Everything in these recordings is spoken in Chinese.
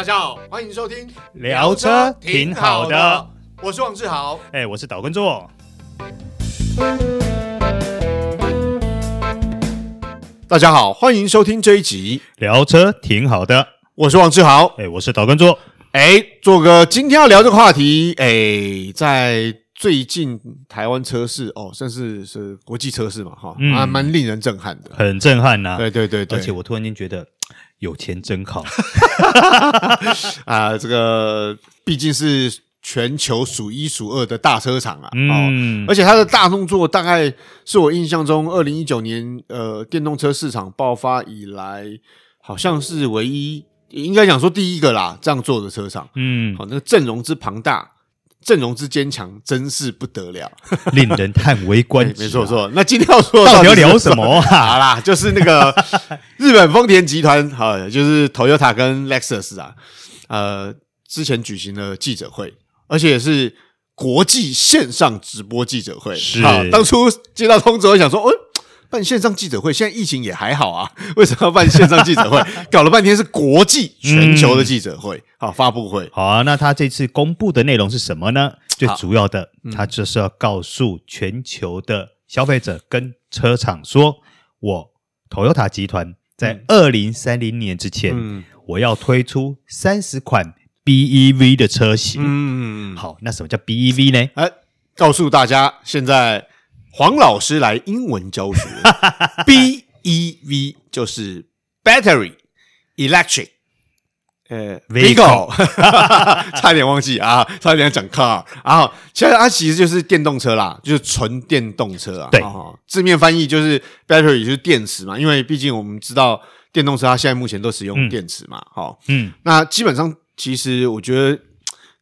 大家好，欢迎收听聊车挺好的，我是王志豪，哎，我是岛根座。大家好，欢迎收听这一集聊车挺好的，我是王志豪，哎，我是岛根座。哎，做个今天要聊这个话题，哎，在最近台湾车市哦，甚至是国际车市嘛，哈、蛮令人震撼的，很震撼呐、啊。对对对对，而且我突然间觉得。有钱真好 啊！这个毕竟是全球数一数二的大车厂啊，嗯，而且它的大动作大概是我印象中二零一九年呃电动车市场爆发以来，好像是唯一应该讲说第一个啦这样做的车厂，嗯，好，那个阵容之庞大。阵容之坚强，真是不得了，令人叹为观止、啊。没错没错，那今天要说到底要聊什么、啊？好啦，就是那个 日本丰田集团，好，就是 Toyota 跟 Lexus 啊，呃，之前举行了记者会，而且是国际线上直播记者会。是，当初接到通知，我想说，哦。办线上记者会，现在疫情也还好啊，为什么要办线上记者会？搞了半天是国际全球的记者会，嗯、好发布会。好啊，那他这次公布的内容是什么呢？最主要的，他就是要告诉全球的消费者跟车厂说，我 Toyota 集团在二零三零年之前，嗯、我要推出三十款 BEV 的车型。嗯，好，那什么叫 BEV 呢？哎，告诉大家，现在。黄老师来英文教学，B E V 就是 Battery Electric，呃，Vehicle，差点忘记啊，差点讲 car，然后其实它其实就是电动车啦，就是纯电动车啊。对，字面翻译就是 Battery 就是电池嘛，因为毕竟我们知道电动车它现在目前都使用电池嘛，好，嗯，那基本上其实我觉得。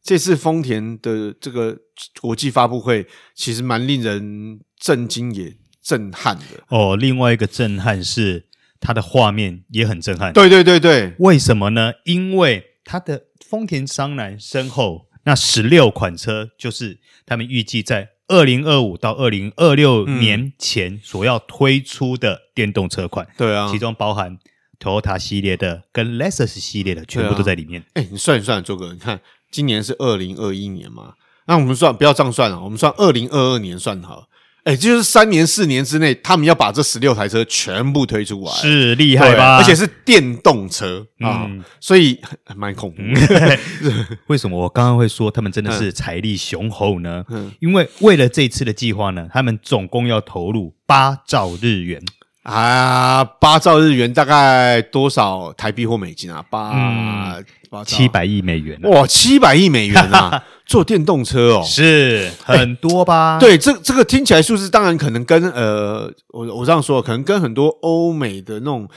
这次丰田的这个国际发布会，其实蛮令人震惊也震撼的哦。另外一个震撼是它的画面也很震撼。对对对对，为什么呢？因为它的丰田商男身后那十六款车，就是他们预计在二零二五到二零二六年前所要推出的电动车款。对啊，其中包含 Toyota 系列的跟 Lexus 系列的，全部都在里面。哎、啊，你算一算，周哥，你看。今年是二零二一年嘛？那我们算不要这样算了，我们算二零二二年算好。哎，就是三年四年之内，他们要把这十六台车全部推出来，是厉害吧？而且是电动车啊、嗯，所以蛮恐怖的。为什么我刚刚会说他们真的是财力雄厚呢？嗯，因为为了这次的计划呢，他们总共要投入八兆日元。啊，八兆日元大概多少台币或美金啊？八、嗯、八七百亿美元、啊、哇，七百亿美元啊！做电动车哦，是很多吧？欸、对，这这个听起来数字当然可能跟呃，我我这样说，可能跟很多欧美的那种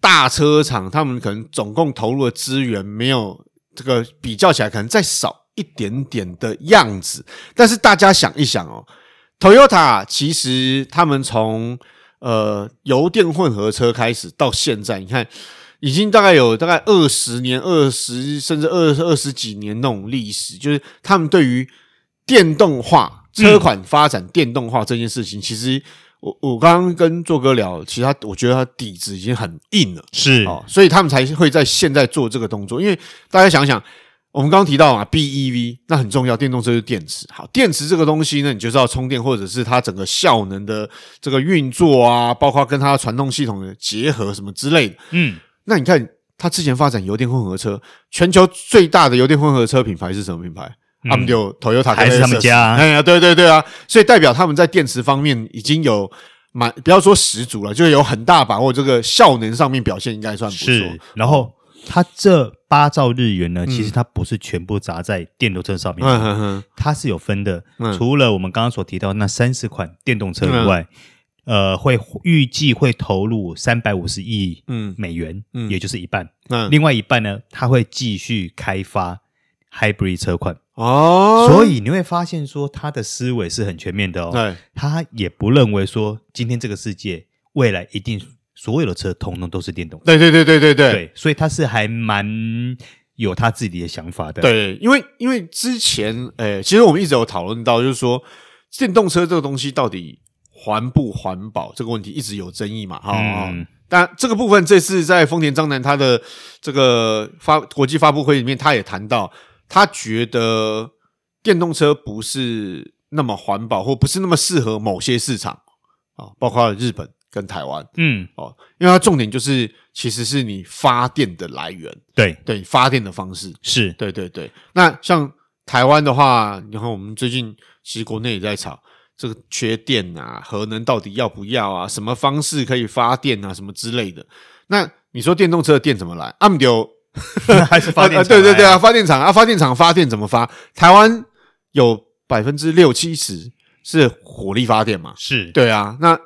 大车厂，他们可能总共投入的资源没有这个比较起来，可能再少一点点的样子。但是大家想一想哦，Toyota 其实他们从呃，油电混合车开始到现在，你看，已经大概有大概二十年、二十甚至二二十几年那种历史，就是他们对于电动化车款发展电动化这件事情，嗯、其实我我刚刚跟做哥聊，其实他我觉得他底子已经很硬了，是哦，所以他们才会在现在做这个动作，因为大家想想。我们刚刚提到啊，BEV 那很重要，电动车就是电池。好，电池这个东西呢，你就是要充电，或者是它整个效能的这个运作啊，包括跟它传动系统的结合什么之类的。嗯，那你看它之前发展油电混合车，全球最大的油电混合车品牌是什么品牌？他们就 Toyota 还是他们家？哎呀，对对对啊，所以代表他们在电池方面已经有蛮不要说十足了，就有很大把握，这个效能上面表现应该算不错。是，然后。它这八兆日元呢，其实它不是全部砸在电动车上面，嗯，它是有分的。嗯、除了我们刚刚所提到那三十款电动车以外，嗯、呃，会预计会投入三百五十亿美元，嗯，也就是一半。嗯，另外一半呢，它会继续开发 hybrid 车款。哦，所以你会发现说，他的思维是很全面的哦。对，他也不认为说今天这个世界未来一定。所有的车通通都是电动，对对对对对对，对，所以他是还蛮有他自己的想法的。对，因为因为之前，诶、欸，其实我们一直有讨论到，就是说电动车这个东西到底环不环保这个问题一直有争议嘛，哈、嗯，但这个部分这次在丰田章男他的这个发国际发布会里面，他也谈到，他觉得电动车不是那么环保，或不是那么适合某些市场啊，包括日本跟台湾，嗯，哦，因为它重点就是其实是你发电的来源，对对，发电的方式是，对对对。那像台湾的话，你看我们最近其实国内也在吵。这个缺电啊，核能到底要不要啊？什么方式可以发电啊？什么之类的？那你说电动车的电怎么来？阿姆丢还是发电厂、啊？对对对啊，发电厂啊，发电厂发电怎么发？台湾有百分之六七十是火力发电嘛？是对啊。那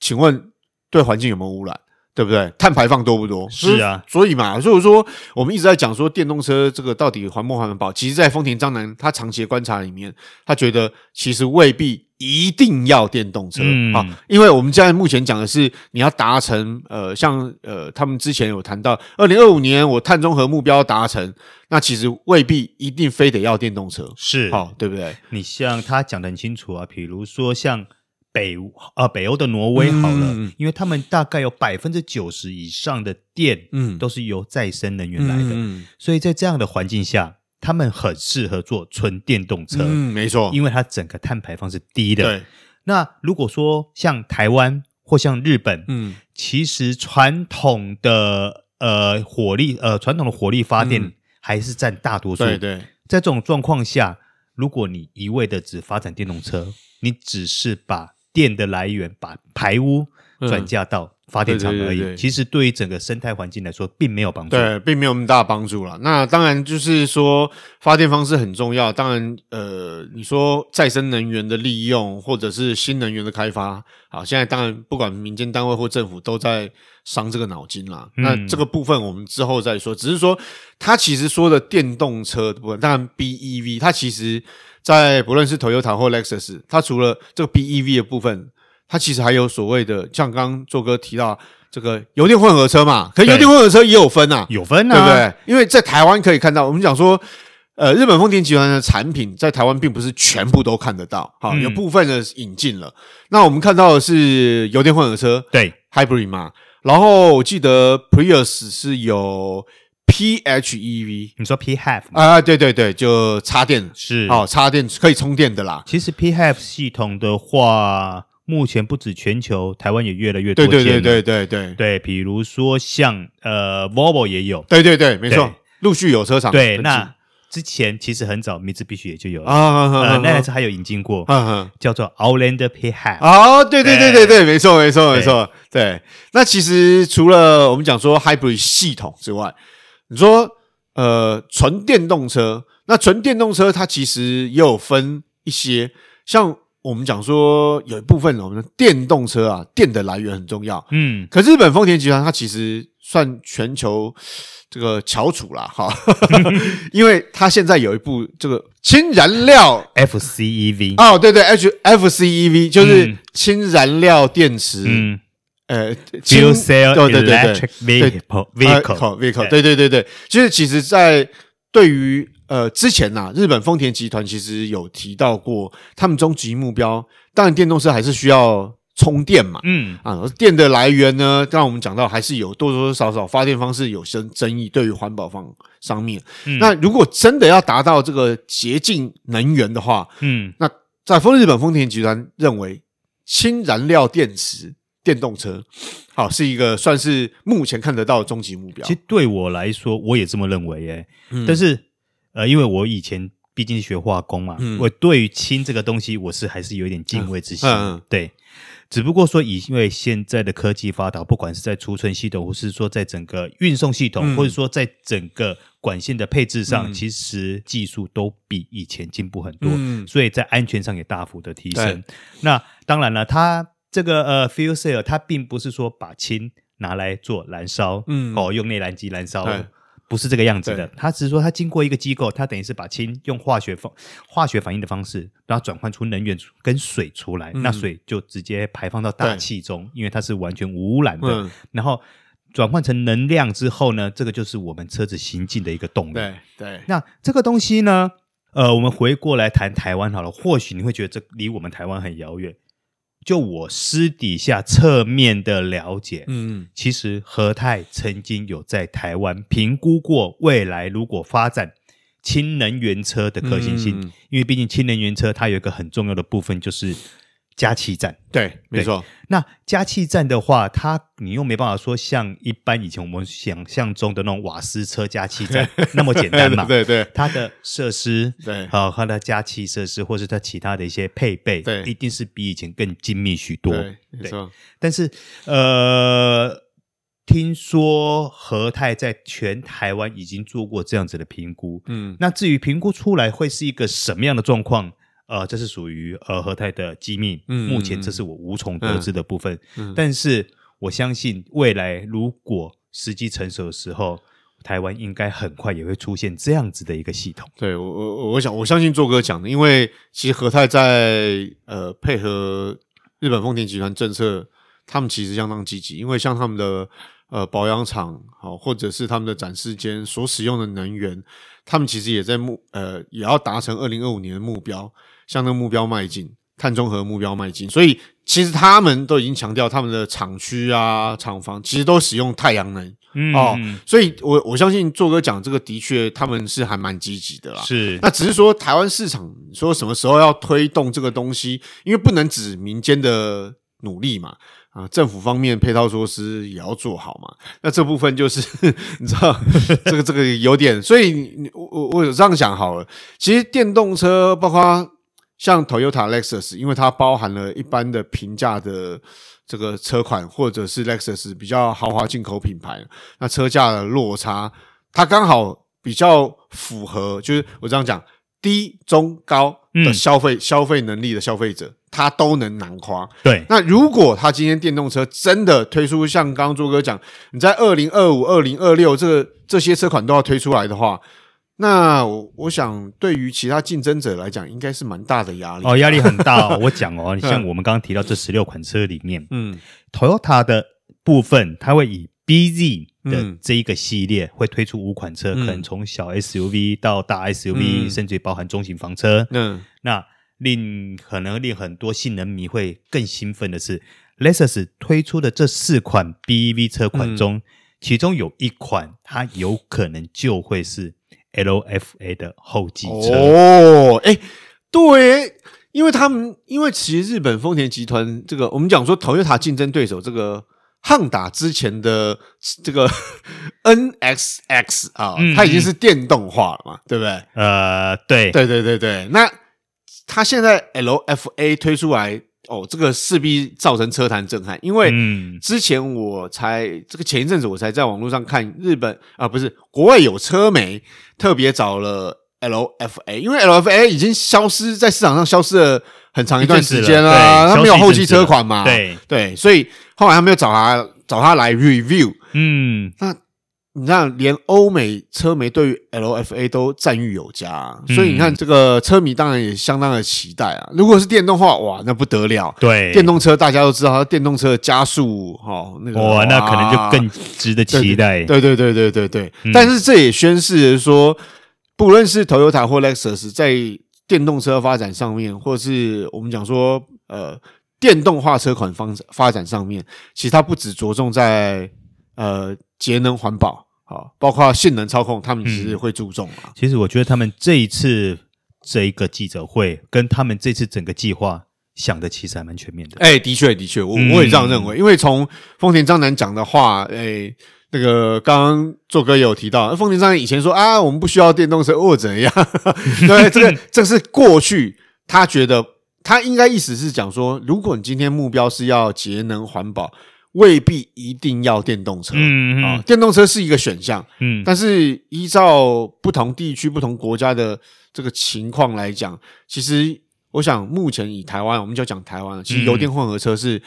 请问对环境有没有污染？对不对？碳排放多不多？是啊，所以嘛，所以说我们一直在讲说电动车这个到底环不环保？其实，在丰田章男他长期的观察里面，他觉得其实未必一定要电动车啊、嗯，因为我们现在目前讲的是你要达成呃，像呃，他们之前有谈到二零二五年我碳中和目标达成，那其实未必一定非得要电动车，是好、哦，对不对？你像他讲的很清楚啊，比如说像。北呃北欧的挪威好了，嗯、因为他们大概有百分之九十以上的电，嗯，都是由再生能源来的，嗯，所以在这样的环境下，他们很适合做纯电动车，嗯，没错，因为它整个碳排放是低的。对，那如果说像台湾或像日本，嗯，其实传统的呃火力呃传统的火力发电还是占大多数，对对，在这种状况下，如果你一味的只发展电动车，你只是把电的来源把排污转嫁到发电厂而已，其实对于整个生态环境来说，并没有帮助。对，并没有那么大帮助了。那当然就是说，发电方式很重要。当然，呃，你说再生能源的利用，或者是新能源的开发，好，现在当然不管民间单位或政府都在伤这个脑筋啦。那这个部分我们之后再说。只是说，他其实说的电动车的部分，当然 BEV，它其实。在不论是 Toyota 或 Lexus，它除了这个 BEV 的部分，它其实还有所谓的，像刚刚做哥提到这个油电混合车嘛，可油电混合车也有分啊，有分啊，对不对？因为在台湾可以看到，我们讲说，呃，日本丰田集团的产品在台湾并不是全部都看得到，好，有部分的引进了。嗯、那我们看到的是油电混合车，对，Hybrid 嘛，然后我记得 Prius 是有。PHEV，你说 PHEV 啊？对对对，就插电是哦，插电可以充电的啦。其实 PHEV 系统的话，目前不止全球，台湾也越来越多。对对对对对对对，比如说像呃，Volvo 也有。对对对，没错，陆续有车厂。对，那之前其实很早，Mitsubishi 也就有了啊，那台车还有引进过，叫做 Outlander PHEV。哦，对对对对对，没错没错没错。对，那其实除了我们讲说 Hybrid 系统之外，你说，呃，纯电动车，那纯电动车它其实也有分一些，像我们讲说有一部分我们的电动车啊，电的来源很重要，嗯，可日本丰田集团它其实算全球这个翘楚啦，哈，因为它现在有一部这个氢燃料 FCEV，哦，对对，H FCEV 就是氢燃料电池，嗯。呃，fuel cell 对对对对 electric vehicle vehicle vehicle 对。对对对，就是其实，在对于呃之前呐，日本丰田集团其实有提到过，他们终极目标，当然电动车还是需要充电嘛，嗯。啊，电的来源呢，刚刚我们讲到还是有多多少少发电方式有些争议，对于环保方上面，那如果真的要达到这个洁净能源的话，嗯，那在丰日本丰田集团认为氢燃料电池。电动车，好，是一个算是目前看得到的终极目标。其实对我来说，我也这么认为诶。嗯、但是，呃，因为我以前毕竟是学化工嘛，嗯、我对于氢这个东西，我是还是有一点敬畏之心。对，只不过说，以因为现在的科技发达，不管是在储存系统，或是说在整个运送系统，嗯、或者说在整个管线的配置上，嗯、其实技术都比以前进步很多，嗯、所以在安全上也大幅的提升。那当然了，它。这个呃，fuel cell 它并不是说把氢拿来做燃烧，嗯，哦，用内燃机燃烧，对不是这个样子的。它只是说它经过一个机构，它等于是把氢用化学方化学反应的方式，然后转换出能源跟水出来，嗯、那水就直接排放到大气中，因为它是完全无污染的。嗯、然后转换成能量之后呢，这个就是我们车子行进的一个动力。对对，那这个东西呢，呃，我们回过来谈台湾好了，或许你会觉得这离我们台湾很遥远。就我私底下侧面的了解，嗯，其实和泰曾经有在台湾评估过未来如果发展氢能源车的可行性，嗯、因为毕竟氢能源车它有一个很重要的部分就是。加气站，对，没错。那加气站的话，它你又没办法说像一般以前我们想象中的那种瓦斯车加气站 那么简单嘛？对对，它的设施，对，好，它的加气设施，或是它其他的一些配备，对，一定是比以前更精密许多。对，没错。但是，呃，听说和泰在全台湾已经做过这样子的评估。嗯，那至于评估出来会是一个什么样的状况？呃，这是属于呃和泰的机密，嗯，目前这是我无从得知的部分。嗯，但是我相信未来如果时机成熟的时候，台湾应该很快也会出现这样子的一个系统。对，我我我想我相信做哥讲的，因为其实和泰在呃配合日本丰田集团政策，他们其实相当积极，因为像他们的呃保养厂好，或者是他们的展示间所使用的能源，他们其实也在目呃也要达成二零二五年的目标。向那个目标迈进，碳中和目标迈进，所以其实他们都已经强调，他们的厂区啊、厂房其实都使用太阳能、嗯、哦。所以我我相信做哥讲这个的确，他们是还蛮积极的啦。是，那只是说台湾市场说什么时候要推动这个东西，因为不能只民间的努力嘛啊，政府方面配套措施也要做好嘛。那这部分就是 你知道，这个这个有点，所以我我我有这样想好了，其实电动车包括。像 Toyota、Lexus，因为它包含了一般的平价的这个车款，或者是 Lexus 比较豪华进口品牌，那车价的落差，它刚好比较符合，就是我这样讲，低、中、高的消费、嗯、消费能力的消费者，他都能囊括。对，那如果他今天电动车真的推出，像刚刚朱哥讲，你在二零二五、二零二六这个这些车款都要推出来的话。那我我想，对于其他竞争者来讲，应该是蛮大的压力哦，压力很大哦。我讲哦，你像我们刚刚提到这十六款车里面，嗯，Toyota 的部分，它会以 BZ 的这一个系列、嗯、会推出五款车，可能从小 SUV 到大 SUV，、嗯、甚至于包含中型房车。嗯，那令可能令很多性能迷会更兴奋的是，Lexus 推出的这四款 BEV 车款中，嗯、其中有一款它有可能就会是。LFA 的后继车哦，哎，对，因为他们因为其实日本丰田集团这个，我们讲说 Toyota 竞争对手这个汉达之前的这个 NXX 啊，嗯、它已经是电动化了嘛，对不对？呃，对，对对对对，那它现在 LFA 推出来。哦，这个势必造成车坛震撼，因为之前我才、嗯、这个前一阵子我才在网络上看日本啊，不是国外有车媒特别找了 LFA，因为 LFA 已经消失在市场上消失了很长一段时间了，了它没有后期车款嘛，对。对，所以后来他们又找他找他来 review，嗯，那。你看，连欧美车媒对于 LFA 都赞誉有加，啊，所以你看这个车迷当然也相当的期待啊。如果是电动化，哇，那不得了！对，电动车大家都知道，它电动车的加速哈，那个哇，那可能就更值得期待。对对对对对对，但是这也宣示说，不论是 Toyota 或 Lexus 在电动车发展上面，或是我们讲说呃电动化车款方发展上面，其实它不只着重在呃节能环保。好，包括性能操控，他们其实会注重啊、嗯。其实我觉得他们这一次这一个记者会，跟他们这次整个计划想的其实还蛮全面的。哎、欸，的确，的确，我我也这样认为。嗯、因为从丰田章男讲的话，哎、欸，那个刚刚做哥也有提到，丰田章男以前说啊，我们不需要电动车或怎样。对，这个 这是过去，他觉得他应该意思是讲说，如果你今天目标是要节能环保。未必一定要电动车，嗯啊，电动车是一个选项，嗯，但是依照不同地区、不同国家的这个情况来讲，其实我想目前以台湾，我们就讲台湾，其实油电混合车是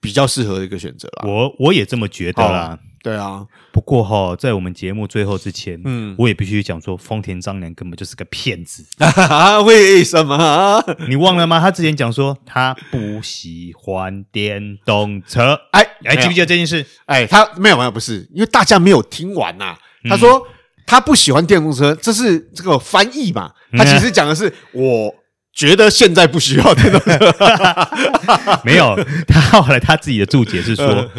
比较适合的一个选择啦。我我也这么觉得啦。对啊，不过哈，在我们节目最后之前，嗯，我也必须讲说，丰田章男根本就是个骗子。为什么？你忘了吗？他之前讲说他不喜欢电动车。哎，还记不记得这件事？哎，他没有没有，不是，因为大家没有听完呐。他说他不喜欢电动车，这是这个翻译嘛？他其实讲的是我觉得现在不需要电动车。没有，他后来他自己的注解是说，呃、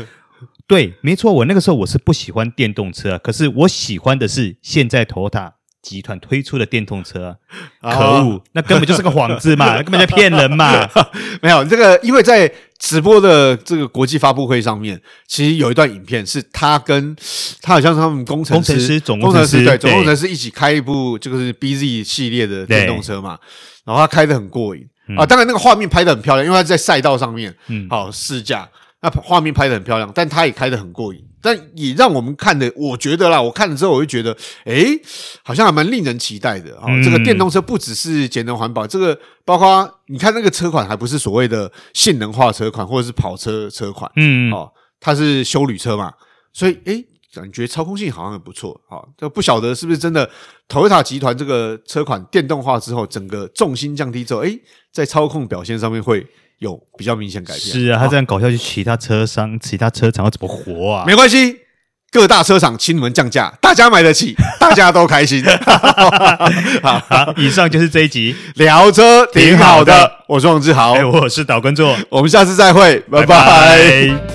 对，没错，我那个时候我是不喜欢电动车，可是我喜欢的是现在 Toyota 集团推出的电动车，可恶，那根本就是个幌子嘛，根本在骗人嘛。没有这个，因为在直播的这个国际发布会上面，其实有一段影片是他跟他好像是他们工程师、工程师总工程师对总工程师一起开一部就是 BZ 系列的电动车嘛，然后他开得很过瘾。啊，当然那个画面拍得很漂亮，因为他在赛道上面，嗯，好试驾，那画面拍的很漂亮，但他也开得很过瘾。但也让我们看的，我觉得啦，我看了之后，我就觉得，诶，好像还蛮令人期待的啊、哦！这个电动车不只是节能环保，这个包括你看那个车款，还不是所谓的性能化车款或者是跑车车款，嗯，哦，它是修旅车嘛，所以诶，感觉操控性好像很不错啊、哦！就不晓得是不是真的，Toyota 集团这个车款电动化之后，整个重心降低之后，诶，在操控表现上面会。有比较明显改变。是啊，他这样搞下去，其他车商、其他车厂要怎么活啊？没关系，各大车厂请你们降价，大家买得起，大家都开心。好，好，以上就是这一集聊车，挺好的。我是王志豪，我是岛根座，我们下次再会，拜拜。拜拜。